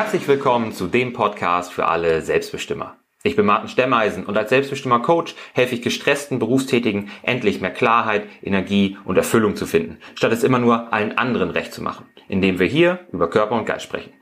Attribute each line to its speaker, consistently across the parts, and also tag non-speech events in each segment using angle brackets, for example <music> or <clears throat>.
Speaker 1: Herzlich willkommen zu dem Podcast für alle Selbstbestimmer. Ich bin Martin Stemmeisen und als Selbstbestimmer Coach helfe ich gestressten Berufstätigen endlich mehr Klarheit, Energie und Erfüllung zu finden, statt es immer nur allen anderen recht zu machen, indem wir hier über Körper und Geist sprechen.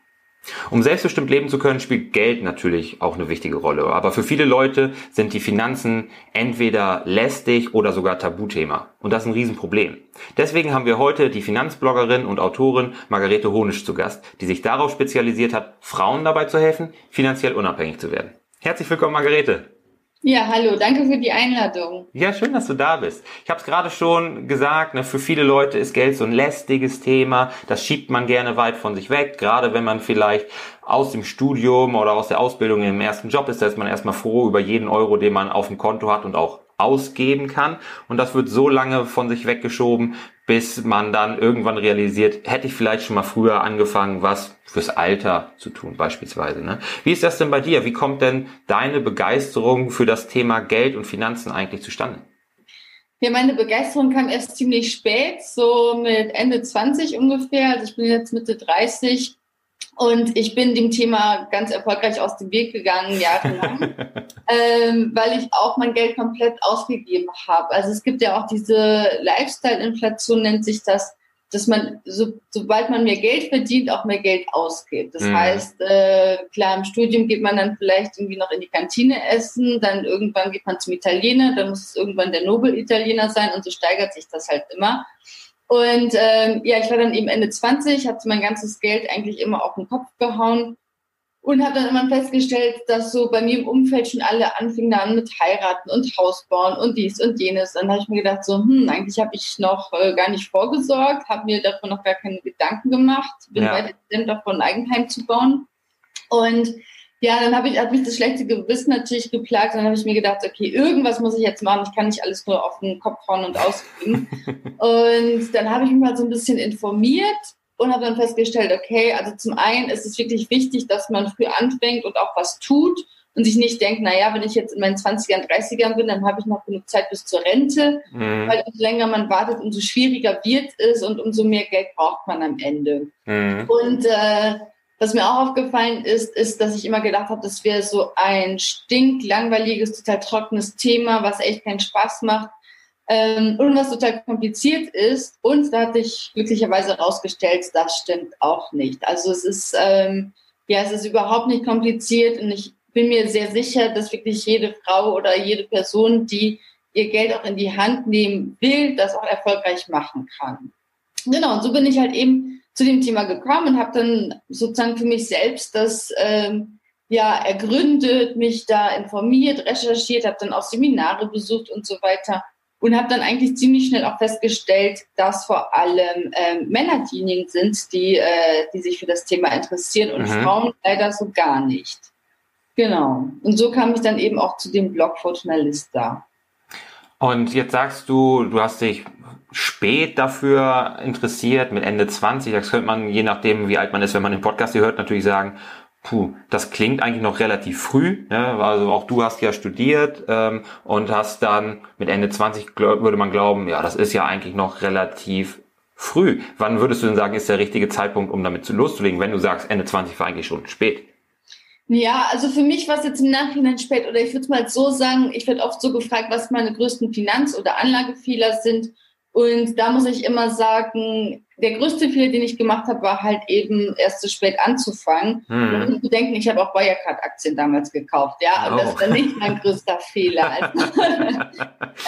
Speaker 1: Um selbstbestimmt leben zu können, spielt Geld natürlich auch eine wichtige Rolle. Aber für viele Leute sind die Finanzen entweder lästig oder sogar Tabuthema. Und das ist ein Riesenproblem. Deswegen haben wir heute die Finanzbloggerin und Autorin Margarete Honisch zu Gast, die sich darauf spezialisiert hat, Frauen dabei zu helfen, finanziell unabhängig zu werden. Herzlich willkommen, Margarete.
Speaker 2: Ja, hallo, danke für die Einladung.
Speaker 1: Ja, schön, dass du da bist. Ich habe es gerade schon gesagt, ne, für viele Leute ist Geld so ein lästiges Thema. Das schiebt man gerne weit von sich weg, gerade wenn man vielleicht aus dem Studium oder aus der Ausbildung im ersten Job ist, da ist man erstmal froh über jeden Euro, den man auf dem Konto hat und auch ausgeben kann. Und das wird so lange von sich weggeschoben, bis man dann irgendwann realisiert, hätte ich vielleicht schon mal früher angefangen, was fürs Alter zu tun beispielsweise. Ne? Wie ist das denn bei dir? Wie kommt denn deine Begeisterung für das Thema Geld und Finanzen eigentlich zustande?
Speaker 2: Ja, meine Begeisterung kam erst ziemlich spät, so mit Ende 20 ungefähr. Also ich bin jetzt Mitte 30 und ich bin dem Thema ganz erfolgreich aus dem Weg gegangen, jahrelang, <laughs> ähm, weil ich auch mein Geld komplett ausgegeben habe. Also es gibt ja auch diese Lifestyle-Inflation, nennt sich das, dass man, so, sobald man mehr Geld verdient, auch mehr Geld ausgibt. Das mhm. heißt, äh, klar, im Studium geht man dann vielleicht irgendwie noch in die Kantine essen, dann irgendwann geht man zum Italiener, dann muss es irgendwann der Nobel-Italiener sein und so steigert sich das halt immer. Und ähm, ja, ich war dann eben Ende 20, hatte mein ganzes Geld eigentlich immer auf den Kopf gehauen und habe dann immer festgestellt, dass so bei mir im Umfeld schon alle anfingen dann mit heiraten und Haus bauen und dies und jenes. Dann habe ich mir gedacht, so, hm, eigentlich habe ich noch äh, gar nicht vorgesorgt, habe mir davon noch gar keine Gedanken gemacht, bin ja. weiter davon, ein Eigenheim zu bauen. Und ja, dann habe ich, hat mich das schlechte Gewissen natürlich geplagt. Dann habe ich mir gedacht, okay, irgendwas muss ich jetzt machen. Ich kann nicht alles nur auf den Kopf hauen und ausgeben. <laughs> und dann habe ich mich mal so ein bisschen informiert und habe dann festgestellt, okay, also zum einen ist es wirklich wichtig, dass man früh anfängt und auch was tut und sich nicht denkt, na ja, wenn ich jetzt in meinen 20ern, 30ern bin, dann habe ich noch genug Zeit bis zur Rente, mhm. weil umso länger man wartet, umso schwieriger wird es und umso mehr Geld braucht man am Ende. Mhm. Und äh, was mir auch aufgefallen ist, ist, dass ich immer gedacht habe, das wäre so ein stinklangweiliges, total trockenes Thema, was echt keinen Spaß macht ähm, und was total kompliziert ist. Und da hatte ich glücklicherweise herausgestellt, das stimmt auch nicht. Also es ist, ähm, ja, es ist überhaupt nicht kompliziert und ich bin mir sehr sicher, dass wirklich jede Frau oder jede Person, die ihr Geld auch in die Hand nehmen will, das auch erfolgreich machen kann. Genau, und so bin ich halt eben zu dem Thema gekommen und habe dann sozusagen für mich selbst das ähm, ja ergründet, mich da informiert, recherchiert, habe dann auch Seminare besucht und so weiter und habe dann eigentlich ziemlich schnell auch festgestellt, dass vor allem ähm, Männer diejenigen sind, die, äh, die sich für das Thema interessieren und mhm. Frauen leider so gar nicht. Genau. Und so kam ich dann eben auch zu dem Blog Fortunalista.
Speaker 1: Und jetzt sagst du, du hast dich spät dafür interessiert, mit Ende 20. Das könnte man, je nachdem, wie alt man ist, wenn man den Podcast hier hört, natürlich sagen, puh, das klingt eigentlich noch relativ früh. Ne? Also auch du hast ja studiert ähm, und hast dann mit Ende 20, glaub, würde man glauben, ja, das ist ja eigentlich noch relativ früh. Wann würdest du denn sagen, ist der richtige Zeitpunkt, um damit loszulegen, wenn du sagst, Ende 20 war eigentlich schon spät?
Speaker 2: Ja, also für mich war es jetzt im Nachhinein spät, oder ich würde es mal so sagen, ich werde oft so gefragt, was meine größten Finanz- oder Anlagefehler sind. Und da muss ich immer sagen, der größte Fehler, den ich gemacht habe, war halt eben erst zu spät anzufangen. Hm. Und ich bedenken, ich habe auch Wirecard-Aktien damals gekauft, ja, und oh. das war nicht mein größter Fehler. <laughs> <laughs>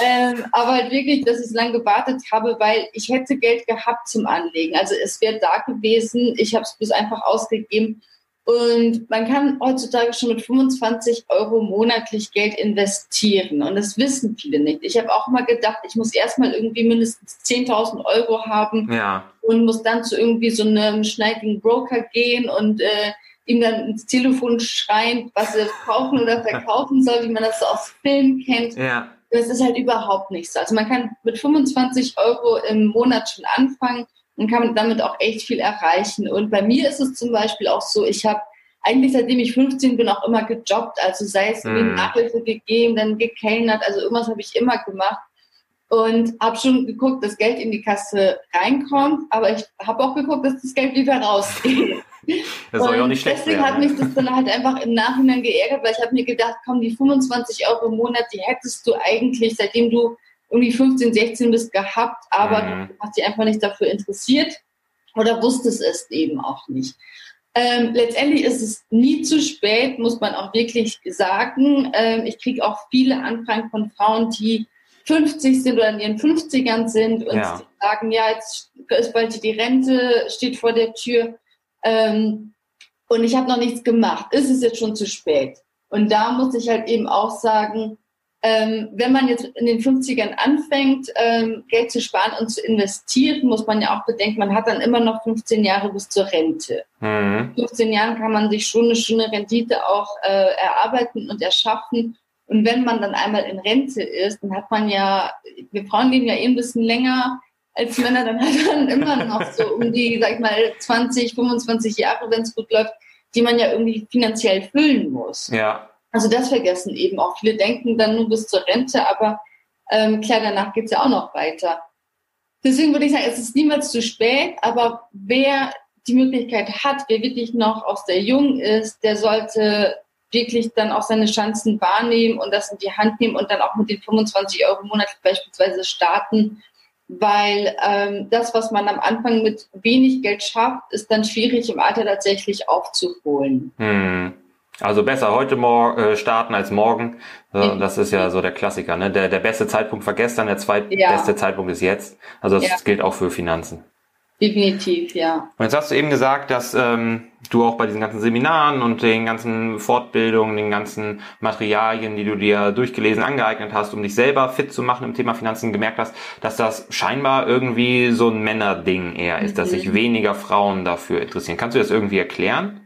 Speaker 2: ähm, aber halt wirklich, dass ich so lange gewartet habe, weil ich hätte Geld gehabt zum Anlegen. Also es wäre da gewesen, ich habe es bloß einfach ausgegeben und man kann heutzutage schon mit 25 Euro monatlich Geld investieren. Und das wissen viele nicht. Ich habe auch mal gedacht, ich muss erstmal irgendwie mindestens 10.000 Euro haben ja. und muss dann zu irgendwie so einem schneidigen Broker gehen und äh, ihm dann ins Telefon schreien, was er kaufen oder verkaufen soll, wie man das so aus Filmen kennt. Ja. Das ist halt überhaupt nichts. Also man kann mit 25 Euro im Monat schon anfangen und kann damit auch echt viel erreichen. Und bei mir ist es zum Beispiel auch so, ich habe eigentlich seitdem ich 15 bin auch immer gejobbt, also sei es mm. Nachhilfe gegeben, dann gekellnert, also irgendwas habe ich immer gemacht und habe schon geguckt, dass Geld in die Kasse reinkommt, aber ich habe auch geguckt, dass das Geld wieder rausgeht. <laughs>
Speaker 1: Das soll ja auch nicht schlecht
Speaker 2: deswegen
Speaker 1: werden.
Speaker 2: hat mich das dann halt einfach im Nachhinein geärgert, weil ich habe mir gedacht, komm, die 25 Euro im Monat, die hättest du eigentlich, seitdem du irgendwie 15, 16 bist, gehabt, aber
Speaker 1: Mhm.
Speaker 2: du hast dich einfach nicht dafür interessiert oder wusstest es eben auch nicht. Ähm, letztendlich ist es nie zu spät, muss man auch wirklich sagen. Ähm, ich kriege auch viele Anfragen von Frauen, die 50 sind oder in ihren 50ern sind und
Speaker 1: Ja.
Speaker 2: sagen, ja, jetzt ist bald die Rente, steht vor der Tür ähm, und ich habe noch nichts gemacht. Ist es jetzt schon zu spät? Und da muss ich halt eben auch sagen, ähm, wenn man jetzt in den 50ern anfängt, ähm, Geld zu sparen und zu investieren, muss man ja auch bedenken, man hat dann immer noch 15 Jahre bis zur Rente.
Speaker 1: Mhm.
Speaker 2: 15 Jahren kann man sich schon eine schöne Rendite auch äh, erarbeiten und erschaffen. Und wenn man dann einmal in Rente ist, dann hat man ja, wir Frauen leben ja eh ein bisschen länger als Männer, dann hat man <laughs> immer noch so um die, sag ich mal, 20, 25 Jahre, wenn es gut läuft, die man ja irgendwie finanziell füllen muss.
Speaker 1: Ja.
Speaker 2: Also das vergessen eben auch. Viele denken dann nur bis zur Rente, aber ähm, klar, danach geht's ja auch noch weiter. Deswegen würde ich sagen, es ist niemals zu spät, aber wer die Möglichkeit hat, wer wirklich noch auch sehr jung ist, der sollte wirklich dann auch seine Chancen wahrnehmen und das in die Hand nehmen und dann auch mit den 25 Euro im Monat beispielsweise starten, weil ähm, das, was man am Anfang mit wenig Geld schafft, ist dann schwierig im Alter tatsächlich aufzuholen.
Speaker 1: Hm. Also besser heute mor äh, starten als morgen. So,
Speaker 2: Mhm.
Speaker 1: das ist ja so der Klassiker. Ne? Der, der beste Zeitpunkt war gestern, der zweitbeste
Speaker 2: Ja.
Speaker 1: Zeitpunkt ist jetzt. Also das
Speaker 2: Ja.
Speaker 1: gilt auch für Finanzen.
Speaker 2: Definitiv, ja.
Speaker 1: Und jetzt hast du eben gesagt, dass ähm, du auch bei diesen ganzen Seminaren und den ganzen Fortbildungen, den ganzen Materialien, die du dir durchgelesen, angeeignet hast, um dich selber fit zu machen im Thema Finanzen, gemerkt hast, dass das scheinbar irgendwie so ein Männerding eher ist, dass
Speaker 2: Mhm.
Speaker 1: sich weniger Frauen dafür interessieren. Kannst du das irgendwie erklären?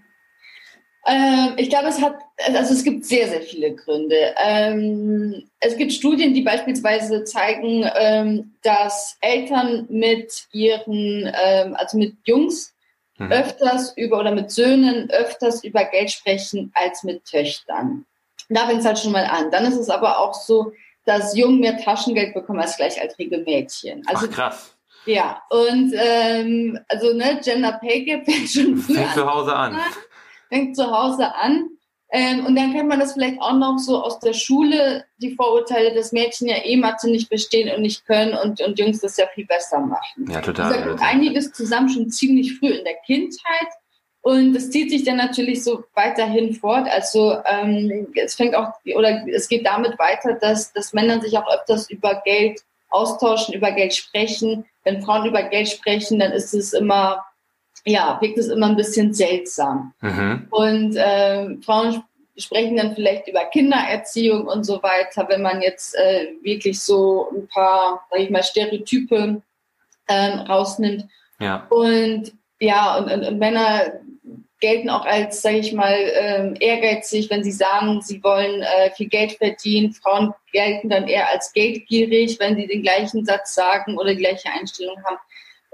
Speaker 2: Ähm, ich glaube, es hat, also es gibt sehr, sehr viele Gründe. Ähm, es gibt Studien, die beispielsweise zeigen, ähm, dass Eltern mit ihren, ähm, also mit Jungs
Speaker 1: Mhm.
Speaker 2: öfters über oder mit Söhnen öfters über Geld sprechen als mit Töchtern. Da fängt es halt schon mal an. Dann ist es aber auch so, dass Jungen mehr Taschengeld bekommen als gleichaltrige Mädchen. Also
Speaker 1: Ach krass.
Speaker 2: ja, und ähm, also ne, Gender Pay Gap fängt schon früh
Speaker 1: Fängt
Speaker 2: an
Speaker 1: zu Hause an.
Speaker 2: Fängt zu Hause an. Ähm, und dann kennt man das vielleicht auch noch so aus der Schule, die Vorurteile, dass Mädchen ja eh Mathe nicht verstehen und nicht können und, und Jungs das ja viel besser machen.
Speaker 1: Ja,
Speaker 2: Also
Speaker 1: total.
Speaker 2: da kommt einiges zusammen schon ziemlich früh in der Kindheit. Und das zieht sich dann natürlich so weiterhin fort. Also ähm, es fängt auch, oder es geht damit weiter, dass, dass Männer sich auch öfters über Geld austauschen, über Geld sprechen. Wenn Frauen über Geld sprechen, dann ist es immer, ja, wirkt es immer ein bisschen seltsam.
Speaker 1: Mhm.
Speaker 2: Und ähm, Frauen sp- sprechen dann vielleicht über Kindererziehung und so weiter, wenn man jetzt äh, wirklich so ein paar, sag ich mal, Stereotype ähm, rausnimmt.
Speaker 1: Ja.
Speaker 2: Und ja, und, und, und Männer gelten auch als, sage ich mal, ähm, ehrgeizig, wenn sie sagen, sie wollen äh, viel Geld verdienen. Frauen gelten dann eher als geldgierig, wenn sie den gleichen Satz sagen oder die gleiche Einstellung haben.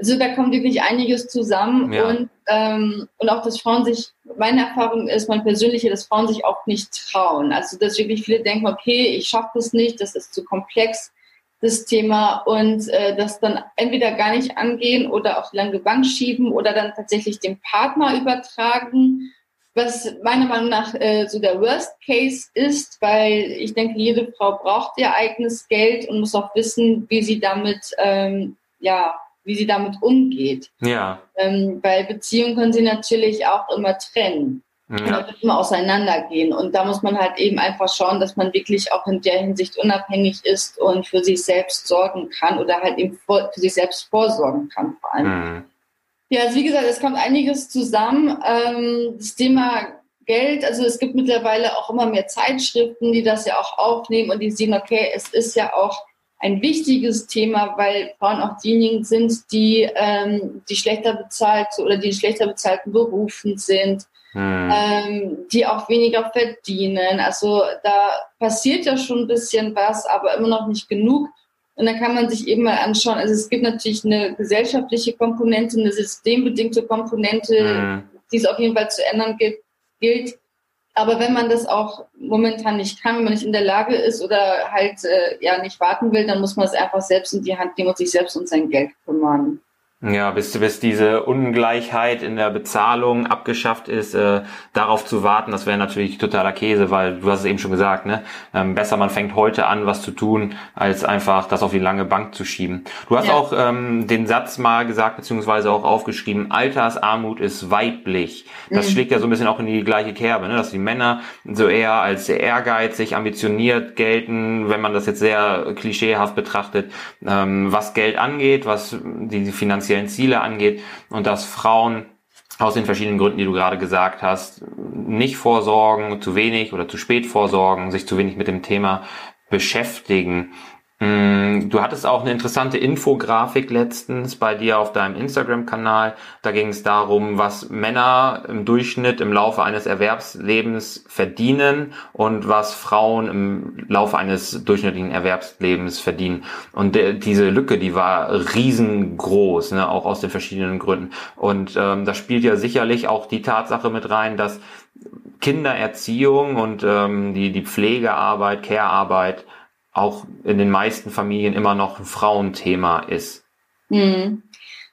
Speaker 2: Also da kommt wirklich einiges zusammen
Speaker 1: Ja.
Speaker 2: und, ähm, und auch, dass Frauen sich, meine Erfahrung ist, mein persönliche, dass Frauen sich auch nicht trauen. Also dass wirklich viele denken, okay, ich schaffe das nicht, das ist zu komplex, das Thema und äh, das dann entweder gar nicht angehen oder auf die lange Bank schieben oder dann tatsächlich dem Partner übertragen, was meiner Meinung nach äh, so der Worst Case ist, weil ich denke, jede Frau braucht ihr eigenes Geld und muss auch wissen, wie sie damit, ähm, ja, wie sie damit umgeht.
Speaker 1: Ja.
Speaker 2: Ähm, weil Beziehungen können sie natürlich auch immer trennen.
Speaker 1: Ja.
Speaker 2: da wird immer auseinandergehen. Und da muss man halt eben einfach schauen, dass man wirklich auch in der Hinsicht unabhängig ist und für sich selbst sorgen kann oder halt eben für sich selbst vorsorgen kann vor allem.
Speaker 1: Mhm.
Speaker 2: Ja, also wie gesagt, es kommt einiges zusammen. Ähm, das Thema Geld, also es gibt mittlerweile auch immer mehr Zeitschriften, die das ja auch aufnehmen und die sehen, okay, es ist ja auch ein wichtiges Thema, weil Frauen auch diejenigen sind, die, ähm, die schlechter bezahlt oder die in schlechter bezahlten Berufen sind,
Speaker 1: Mhm.
Speaker 2: ähm, die auch weniger verdienen. Also da passiert ja schon ein bisschen was, aber immer noch nicht genug. Und dann kann man sich eben mal anschauen, also es gibt natürlich eine gesellschaftliche Komponente, eine systembedingte Komponente,
Speaker 1: Mhm.
Speaker 2: die es auf jeden Fall zu ändern gilt. Aber wenn man das auch momentan nicht kann, wenn man nicht in der Lage ist oder halt äh, ja nicht warten will, dann muss man es einfach selbst in die Hand nehmen und sich selbst um sein Geld kümmern.
Speaker 1: Ja, bis, bis diese Ungleichheit in der Bezahlung abgeschafft ist, äh, darauf zu warten, das wäre natürlich totaler Käse, weil du hast es eben schon gesagt, ne? Ähm, besser man fängt heute an, was zu tun, als einfach das auf die lange Bank zu schieben. Du hast ja. auch ähm, den Satz mal gesagt, beziehungsweise auch aufgeschrieben, Altersarmut ist weiblich. Das mhm. schlägt ja so ein bisschen auch in die gleiche Kerbe, ne? dass die Männer so eher als sehr ehrgeizig, ambitioniert gelten, wenn man das jetzt sehr klischeehaft betrachtet, ähm, was Geld angeht, was die, die finanziellen Ziele angeht und dass Frauen aus den verschiedenen Gründen, die du gerade gesagt hast, nicht vorsorgen, zu wenig oder zu spät vorsorgen, sich zu wenig mit dem Thema beschäftigen. Mm, du hattest auch eine interessante Infografik letztens bei dir auf deinem Instagram-Kanal. Da ging es darum, was Männer im Durchschnitt im Laufe eines Erwerbslebens verdienen und was Frauen im Laufe eines durchschnittlichen Erwerbslebens verdienen. Und de, diese Lücke, die war riesengroß, ne, auch aus den verschiedenen Gründen. Und ähm, da spielt ja sicherlich auch die Tatsache mit rein, dass Kindererziehung und ähm, die, die Pflegearbeit, Care-Arbeit auch in den meisten Familien immer noch ein Frauenthema ist.
Speaker 2: Mhm.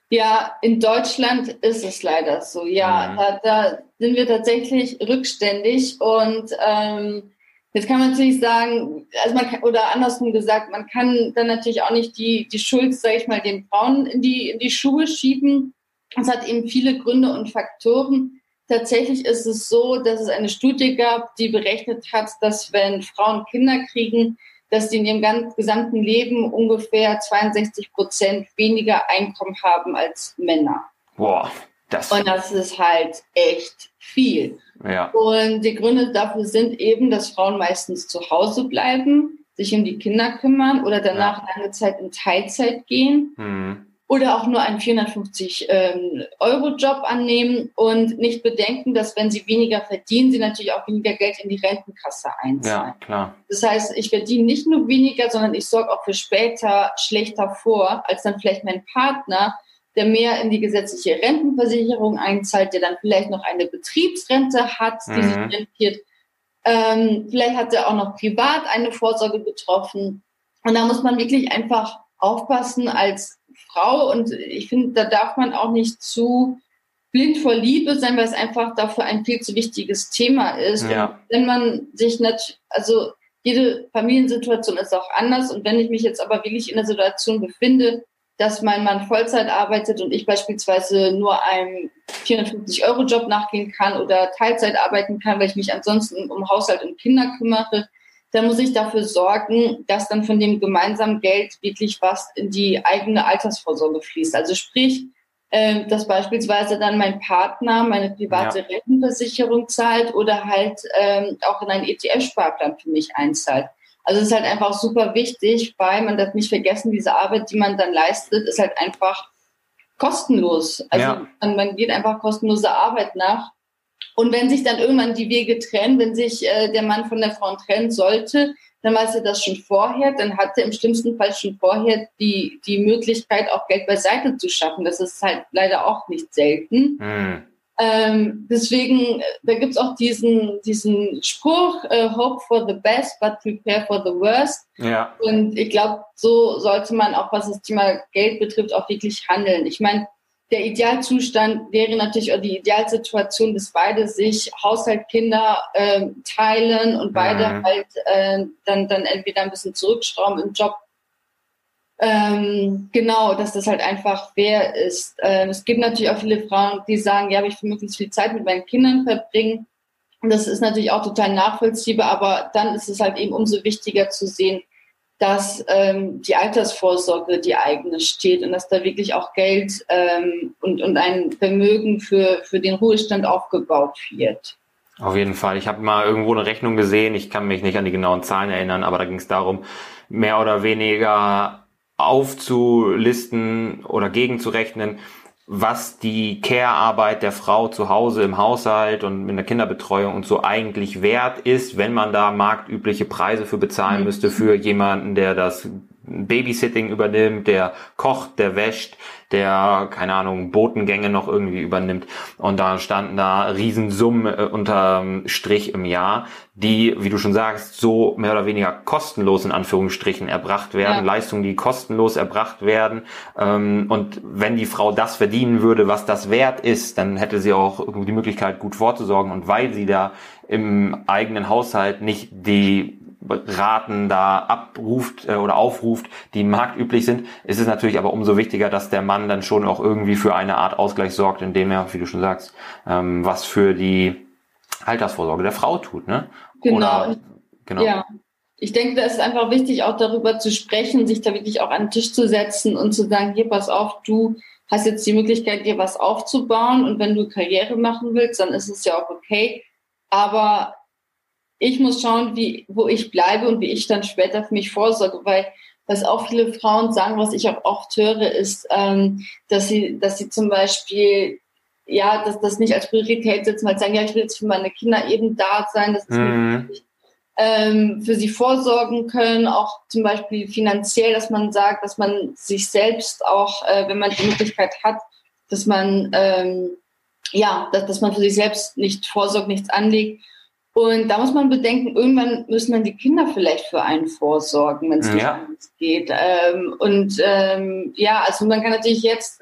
Speaker 2: Ja, in Deutschland ist es leider so. Ja, mhm. da, da, sind wir tatsächlich rückständig und ähm, jetzt kann man natürlich sagen, also man kann, oder andersrum gesagt, man kann dann natürlich auch nicht die, die Schuld, sage ich mal, den Frauen in die, in die Schuhe schieben. Es hat eben viele Gründe und Faktoren. Tatsächlich ist es so, dass es eine Studie gab, die berechnet hat, dass wenn Frauen Kinder kriegen, dass die in ihrem ganz, gesamten Leben ungefähr 62 Prozent weniger Einkommen haben als Männer.
Speaker 1: Boah,
Speaker 2: das. Und das ist halt echt viel.
Speaker 1: Ja.
Speaker 2: Und die Gründe dafür sind eben, dass Frauen meistens zu Hause bleiben, sich um die Kinder kümmern oder danach ja. lange Zeit in Teilzeit gehen. Mhm oder auch nur einen 450 ähm, Euro Job annehmen und nicht bedenken, dass wenn sie weniger verdienen, sie natürlich auch weniger Geld in die Rentenkasse einzahlen.
Speaker 1: Ja, klar.
Speaker 2: Das heißt, ich verdiene nicht nur weniger, sondern ich sorge auch für später schlechter vor, als dann vielleicht mein Partner, der mehr in die gesetzliche Rentenversicherung einzahlt, der dann vielleicht noch eine Betriebsrente hat, die mhm. sich rentiert. Ähm, vielleicht hat er auch noch privat eine Vorsorge betroffen. Und da muss man wirklich einfach aufpassen als Frau und ich finde, da darf man auch nicht zu blind vor Liebe sein, weil es einfach dafür ein viel zu wichtiges Thema ist. Ja. wenn man sich nicht, also jede Familiensituation ist auch anders und wenn ich mich jetzt aber wirklich in der Situation befinde, dass mein Mann Vollzeit arbeitet und ich beispielsweise nur einem 450-Euro-Job nachgehen kann oder Teilzeit arbeiten kann, weil ich mich ansonsten um Haushalt und Kinder kümmere, dann muss ich dafür sorgen, dass dann von dem gemeinsamen Geld wirklich was in die eigene Altersvorsorge fließt. Also sprich, äh, dass beispielsweise dann mein Partner meine private ja. Rentenversicherung zahlt oder halt ähm, auch in einen ETF-Sparplan für mich einzahlt. Also es ist halt einfach super wichtig, weil man darf nicht vergessen, diese Arbeit, die man dann leistet, ist halt einfach kostenlos. Also ja. man, man geht einfach kostenlose Arbeit nach und wenn sich dann irgendwann die Wege trennen, wenn sich äh, der Mann von der Frau trennen sollte, dann weiß er das schon vorher, dann hat er im schlimmsten Fall schon vorher die, die Möglichkeit, auch Geld beiseite zu schaffen. Das ist halt leider auch nicht selten. Mhm. Ähm, deswegen, da gibt's auch diesen, diesen Spruch, äh, Hope for the best, but prepare for the worst.
Speaker 1: Ja.
Speaker 2: Und ich glaube, so sollte man auch, was das Thema Geld betrifft, auch wirklich handeln. Ich meine, der Idealzustand wäre natürlich auch die Idealsituation, dass beide sich Haushalt, Kinder äh, teilen und beide mhm. halt äh, dann, dann entweder ein bisschen zurückschrauben im Job. Ähm, genau, dass das halt einfach fair ist. Ähm, es gibt natürlich auch viele Frauen, die sagen, ja, ich will möglichst viel Zeit mit meinen Kindern verbringen. Und das ist natürlich auch total nachvollziehbar, aber dann ist es halt eben umso wichtiger zu sehen, dass ähm, die Altersvorsorge die eigene steht und dass da wirklich auch Geld ähm, und, und ein Vermögen für, für den Ruhestand aufgebaut wird.
Speaker 1: Auf jeden Fall. Ich habe mal irgendwo eine Rechnung gesehen. Ich kann mich nicht an die genauen Zahlen erinnern, aber da ging es darum, mehr oder weniger aufzulisten oder gegenzurechnen, was die Care-Arbeit der Frau zu Hause im Haushalt und in der Kinderbetreuung und so eigentlich wert ist, wenn man da marktübliche Preise für bezahlen mhm. müsste für jemanden, der das Babysitting übernimmt, der kocht, der wäscht, der, keine Ahnung, Botengänge noch irgendwie übernimmt. Und da standen da Riesensummen äh, unterm Strich im Jahr, die, wie du schon sagst, so mehr oder weniger kostenlos in Anführungsstrichen erbracht werden, ja. Leistungen, die kostenlos erbracht werden. Ähm, und wenn die Frau das verdienen würde, was das wert ist, dann hätte sie auch die Möglichkeit, gut vorzusorgen. Und weil sie da im eigenen Haushalt nicht die Raten da abruft äh, oder aufruft, die marktüblich sind, ist es natürlich aber umso wichtiger, dass der Mann dann schon auch irgendwie für eine Art Ausgleich sorgt, indem er, wie du schon sagst, ähm, was für die Altersvorsorge der Frau tut, ne?
Speaker 2: Genau. Oder, genau. Ja. Ich denke, da ist einfach wichtig, auch darüber zu sprechen, sich da wirklich auch an den Tisch zu setzen und zu sagen, hier, pass auf, du hast jetzt die Möglichkeit, dir was aufzubauen und wenn du Karriere machen willst, dann ist es ja auch okay. Aber ich muss schauen, wie, wo ich bleibe und wie ich dann später für mich vorsorge, weil was auch viele Frauen sagen, was ich auch oft höre, ist, ähm, dass sie, dass sie zum Beispiel ja, dass das nicht als Priorität setzen, weil sie sagen, ja, ich will jetzt für meine Kinder eben da sein, dass mhm. ähm, für sie vorsorgen können, auch zum Beispiel finanziell, dass man sagt, dass man sich selbst auch, äh, wenn man die Möglichkeit hat, dass man ähm, ja, dass, dass man für sich selbst nicht vorsorgt, nichts anlegt und da muss man bedenken, irgendwann müssen dann die Kinder vielleicht für einen vorsorgen, wenn es nicht ja. anders geht. Ähm, und ähm, ja, also man kann natürlich jetzt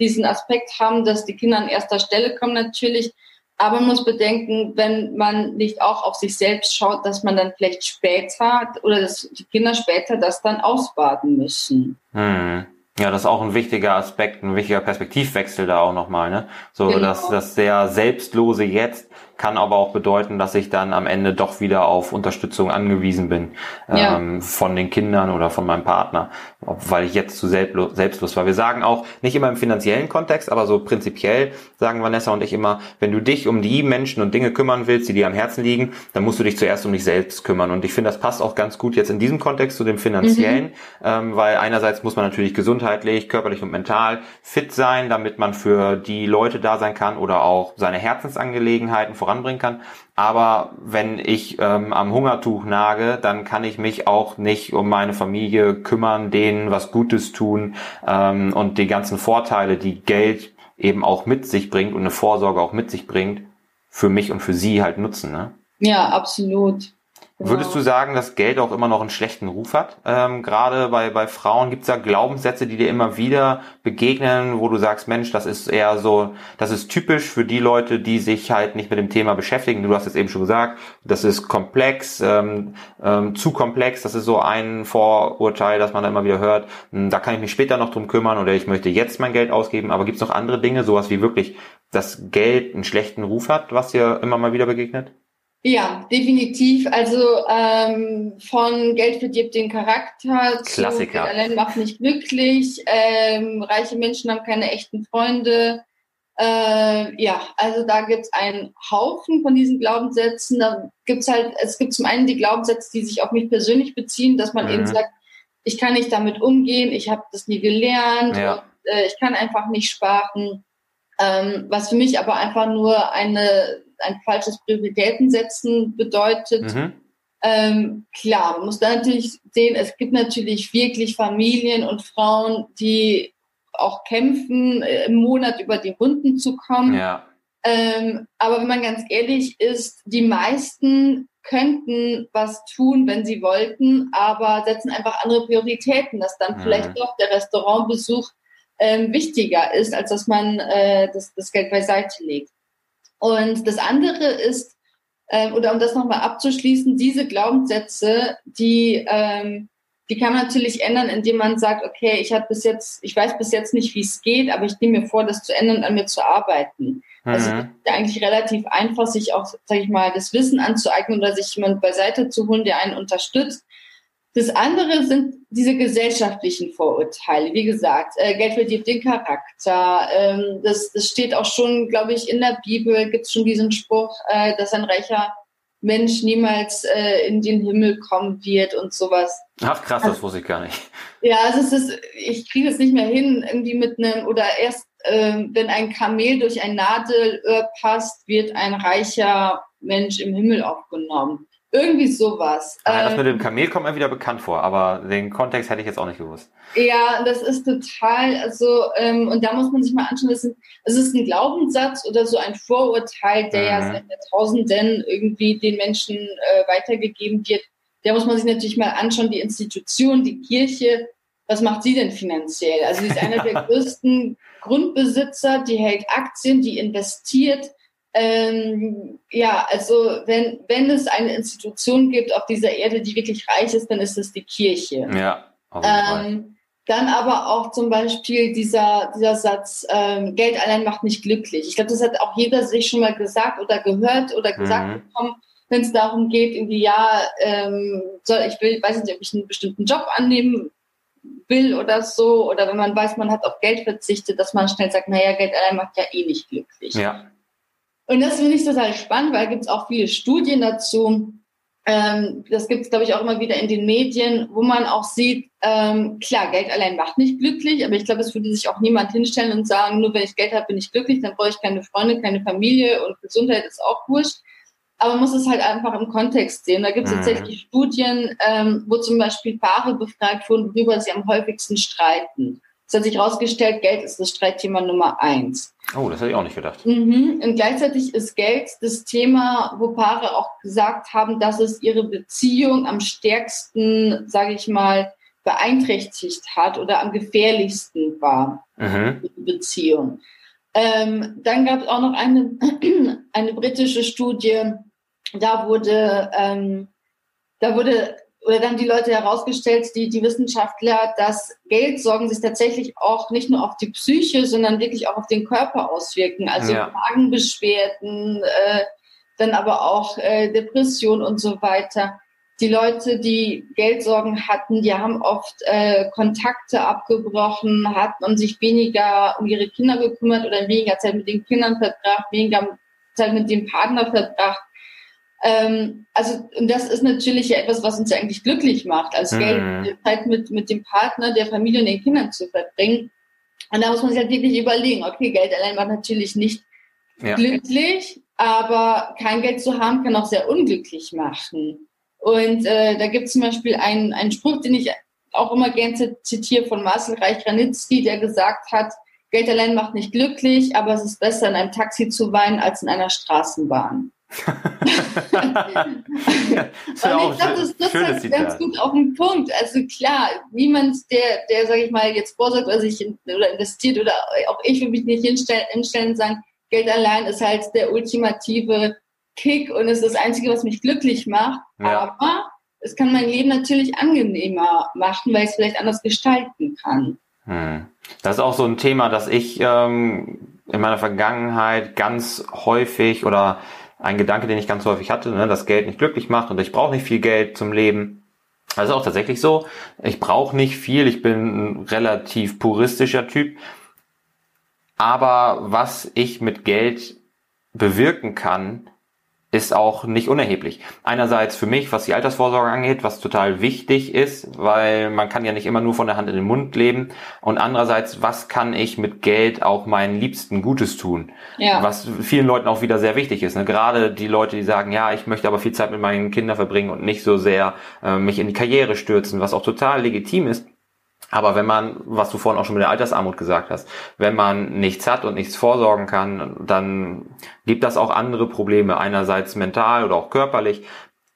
Speaker 2: diesen Aspekt haben, dass die Kinder an erster Stelle kommen natürlich. Aber man muss bedenken, wenn man nicht auch auf sich selbst schaut, dass man dann vielleicht später oder dass die Kinder später das dann ausbaden müssen.
Speaker 1: Hm. Ja, das ist auch ein wichtiger Aspekt, ein wichtiger Perspektivwechsel da auch nochmal, ne? So, genau. dass das sehr selbstlose jetzt kann aber auch bedeuten, dass ich dann am Ende doch wieder auf Unterstützung angewiesen bin ja. ähm, von den Kindern oder von meinem Partner, weil ich jetzt zu selbstlos, selbstlos war. Wir sagen auch, nicht immer im finanziellen Kontext, aber so prinzipiell sagen Vanessa und ich immer, wenn du dich um die Menschen und Dinge kümmern willst, die dir am Herzen liegen, dann musst du dich zuerst um dich selbst kümmern. Und ich finde, das passt auch ganz gut jetzt in diesem Kontext zu dem finanziellen, mhm. ähm, weil einerseits muss man natürlich gesundheitlich, körperlich und mental fit sein, damit man für die Leute da sein kann oder auch seine Herzensangelegenheiten voranbringen kann. Aber wenn ich ähm, am Hungertuch nage, dann kann ich mich auch nicht um meine Familie kümmern, denen was Gutes tun ähm, und die ganzen Vorteile, die Geld eben auch mit sich bringt und eine Vorsorge auch mit sich bringt, für mich und für sie halt nutzen. Ne?
Speaker 2: Ja, absolut.
Speaker 1: Genau. Würdest du sagen, dass Geld auch immer noch einen schlechten Ruf hat? Ähm, Gerade bei, bei Frauen gibt es da Glaubenssätze, die dir immer wieder begegnen, wo du sagst, Mensch, das ist eher so, das ist typisch für die Leute, die sich halt nicht mit dem Thema beschäftigen. Du hast es eben schon gesagt, das ist komplex, ähm, ähm, zu komplex, das ist so ein Vorurteil, das man da immer wieder hört. Hm, da kann ich mich später noch drum kümmern oder ich möchte jetzt mein Geld ausgeben. Aber gibt es noch andere Dinge, sowas wie wirklich, dass Geld einen schlechten Ruf hat, was dir immer mal wieder begegnet?
Speaker 2: Ja, definitiv. Also ähm, von Geld verdirbt den Charakter
Speaker 1: Klassiker.
Speaker 2: zu allein macht nicht glücklich. Ähm, reiche Menschen haben keine echten Freunde. Äh, ja, also da gibt's einen Haufen von diesen Glaubenssätzen. Da gibt's halt, es gibt zum einen die Glaubenssätze, die sich auf mich persönlich beziehen, dass man mhm. eben sagt, ich kann nicht damit umgehen, ich habe das nie gelernt, ja. und, äh, ich kann einfach nicht sparen. Ähm, was für mich aber einfach nur eine ein falsches Prioritätensetzen bedeutet. Mhm. Ähm, klar, man muss da natürlich sehen, es gibt natürlich wirklich Familien und Frauen, die auch kämpfen, äh, im Monat über die Runden zu kommen. Ja. Ähm, aber wenn man ganz ehrlich ist, die meisten könnten was tun, wenn sie wollten, aber setzen einfach andere Prioritäten, dass dann mhm. vielleicht doch der Restaurantbesuch ähm, wichtiger ist, als dass man äh, das, das Geld beiseite legt. Und das andere ist, äh, oder um das nochmal abzuschließen, diese Glaubenssätze, die, ähm, die kann man natürlich ändern, indem man sagt, okay, ich habe bis jetzt, ich weiß bis jetzt nicht, wie es geht, aber ich nehme mir vor, das zu ändern und an mir zu arbeiten. Also mhm. Also ist eigentlich relativ einfach, sich auch, sage ich mal, das Wissen anzueignen oder sich jemand beiseite zu holen, der einen unterstützt. Das andere sind diese gesellschaftlichen Vorurteile. Wie gesagt, äh, Geld verdirbt den Charakter. Ähm, das, das steht auch schon, glaube ich, in der Bibel gibt es schon diesen Spruch, äh, dass ein reicher Mensch niemals äh, in den Himmel kommen wird und sowas.
Speaker 1: Ach krass, das wusste ich gar nicht.
Speaker 2: Ja, also es ist, ich kriege es nicht mehr hin, irgendwie mit einem, oder erst äh, wenn ein Kamel durch ein Nadelöhr passt, wird ein reicher Mensch im Himmel aufgenommen Irgendwie sowas.
Speaker 1: Ah, das mit dem ähm, Kamel kommt mir wieder bekannt vor, aber den Kontext hätte ich jetzt auch nicht gewusst.
Speaker 2: Ja, das ist total, also, ähm, und da muss man sich mal anschauen, das, sind, das ist ein Glaubenssatz oder so ein Vorurteil, der mhm. ja seit Jahrtausenden irgendwie den Menschen äh, weitergegeben wird. Da muss man sich natürlich mal anschauen, die Institution, die Kirche, was macht sie denn finanziell? Also sie ist einer <laughs> der größten Grundbesitzer, die hält Aktien, die investiert, ähm, ja, also wenn, wenn es eine Institution gibt auf dieser Erde, die wirklich reich ist, dann ist es die Kirche.
Speaker 1: Ja.
Speaker 2: Ähm, dann aber auch zum Beispiel dieser, dieser Satz, ähm, Geld allein macht nicht glücklich. Ich glaube, das hat auch jeder sich schon mal gesagt oder gehört oder gesagt mhm. bekommen, wenn es darum geht, irgendwie, ja, ähm, soll, ich will, weiß nicht, ob ich einen bestimmten Job annehmen will oder so, oder wenn man weiß, man hat auf Geld verzichtet, dass man schnell sagt, naja, Geld allein macht ja eh nicht glücklich.
Speaker 1: Ja.
Speaker 2: Und das finde ich total spannend, weil gibt es auch viele Studien dazu. Ähm, das gibt es, glaube ich, auch immer wieder in den Medien, wo man auch sieht, ähm, klar, Geld allein macht nicht glücklich, aber ich glaube, es würde sich auch niemand hinstellen und sagen, nur wenn ich Geld habe, bin ich glücklich, dann brauche ich keine Freunde, keine Familie und Gesundheit ist auch wurscht. Aber man muss es halt einfach im Kontext sehen. Da gibt es mhm. tatsächlich Studien, ähm, wo zum Beispiel Paare befragt wurden, worüber sie am häufigsten streiten. Es hat sich herausgestellt, Geld ist das Streitthema Nummer eins.
Speaker 1: Oh, das hätte ich auch nicht gedacht.
Speaker 2: Mhm. Und gleichzeitig ist Geld das Thema, wo Paare auch gesagt haben, dass es ihre Beziehung am stärksten, sage ich mal, beeinträchtigt hat oder am gefährlichsten war, mhm. die Beziehung. Ähm, dann gab es auch noch eine, <clears throat> eine britische Studie, da wurde, ähm, da wurde oder dann die Leute herausgestellt, die, die Wissenschaftler, dass Geldsorgen sich tatsächlich auch nicht nur auf die Psyche, sondern wirklich auch auf den Körper auswirken. Also ja. Magenbeschwerden, äh, dann aber auch äh, Depression und so weiter. Die Leute, die Geldsorgen hatten, die haben oft äh, Kontakte abgebrochen, hatten und sich weniger um ihre Kinder gekümmert oder weniger Zeit mit den Kindern verbracht, weniger Zeit mit dem Partner verbracht ähm, also, und das ist natürlich ja etwas, was uns ja eigentlich glücklich macht, als mhm. Geld, Zeit mit, mit dem Partner, der Familie und den Kindern zu verbringen. Und da muss man sich halt wirklich überlegen, okay, Geld allein macht natürlich nicht ja. glücklich, aber kein Geld zu haben kann auch sehr unglücklich machen. Und äh, da gibt es zum Beispiel einen, einen Spruch, den ich auch immer gerne zitiere von Marcel Reich-Granitzky, der gesagt hat, Geld allein macht nicht glücklich, aber es ist besser, in einem Taxi zu weinen als in einer Straßenbahn ich glaube, das trifft halt ganz gut auf den Punkt. Also klar, niemand, der, der sage ich mal, jetzt vorsorgt oder sich in, oder investiert oder auch ich will mich nicht hinstellen, hinstellen und sagen, Geld allein ist halt der ultimative Kick und ist das Einzige, was mich glücklich macht. Ja. Aber es kann mein Leben natürlich angenehmer machen, weil ich es vielleicht anders gestalten kann.
Speaker 1: Hm. Das ist auch so ein Thema, das ich ähm, in meiner Vergangenheit ganz häufig oder ein Gedanke, den ich ganz häufig hatte, ne, dass Geld nicht glücklich macht und ich brauche nicht viel Geld zum Leben. Das ist auch tatsächlich so. Ich brauche nicht viel, ich bin ein relativ puristischer Typ. Aber was ich mit Geld bewirken kann, ist auch nicht unerheblich. Einerseits für mich, was die Altersvorsorge angeht, was total wichtig ist, weil man kann ja nicht immer nur von der Hand in den Mund leben. Und andererseits, was kann ich mit Geld auch meinen Liebsten Gutes tun? Ja. Was vielen Leuten auch wieder sehr wichtig ist. Ne? Gerade die Leute, die sagen, ja, ich möchte aber viel Zeit mit meinen Kindern verbringen und nicht so sehr äh, mich in die Karriere stürzen, was auch total legitim ist. Aber wenn man, was du vorhin auch schon mit der Altersarmut gesagt hast, wenn man nichts hat und nichts vorsorgen kann, dann gibt das auch andere Probleme, einerseits mental oder auch körperlich.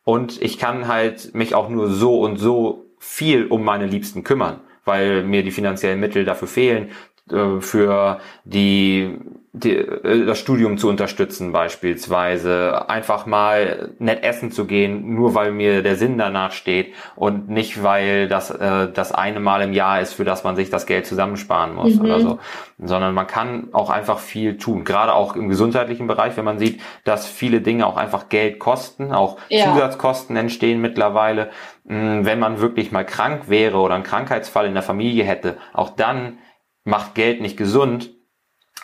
Speaker 1: Und ich kann halt mich auch nur so und so viel um meine Liebsten kümmern, weil mir die finanziellen Mittel dafür fehlen, äh, für die die, äh, das Studium zu unterstützen beispielsweise, einfach mal nett essen zu gehen, nur weil mir der Sinn danach steht und nicht weil das äh, das eine Mal im Jahr ist, für das man sich das Geld zusammensparen muss mhm. oder so, sondern man kann auch einfach viel tun, gerade auch im gesundheitlichen Bereich, wenn man sieht, dass viele Dinge auch einfach Geld kosten, auch ja. Zusatzkosten entstehen mittlerweile, mh, wenn man wirklich mal krank wäre oder einen Krankheitsfall in der Familie hätte, auch dann macht Geld nicht gesund,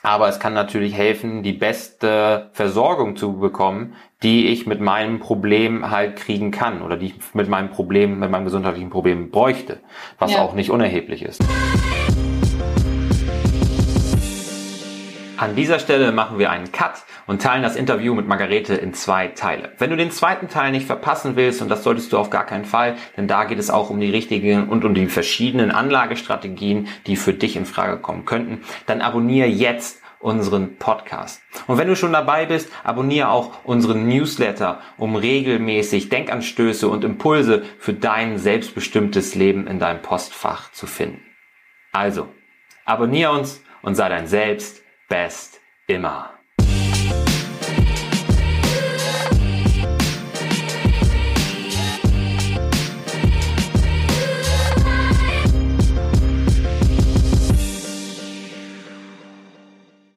Speaker 1: aber es kann natürlich helfen, die beste Versorgung zu bekommen, die ich mit meinem Problem halt kriegen kann oder die ich mit meinem Problem, mit meinem gesundheitlichen Problem bräuchte, was ja. auch nicht unerheblich ist. An dieser Stelle machen wir einen Cut und teilen das Interview mit Margarete in zwei Teile. Wenn du den zweiten Teil nicht verpassen willst, und das solltest du auf gar keinen Fall, denn da geht es auch um die richtigen und um die verschiedenen Anlagestrategien, die für dich in Frage kommen könnten, dann abonniere jetzt unseren Podcast. Und wenn du schon dabei bist, abonniere auch unseren Newsletter, um regelmäßig Denkanstöße und Impulse für dein selbstbestimmtes Leben in deinem Postfach zu finden. Also, abonniere uns und sei dein Selbst best immer.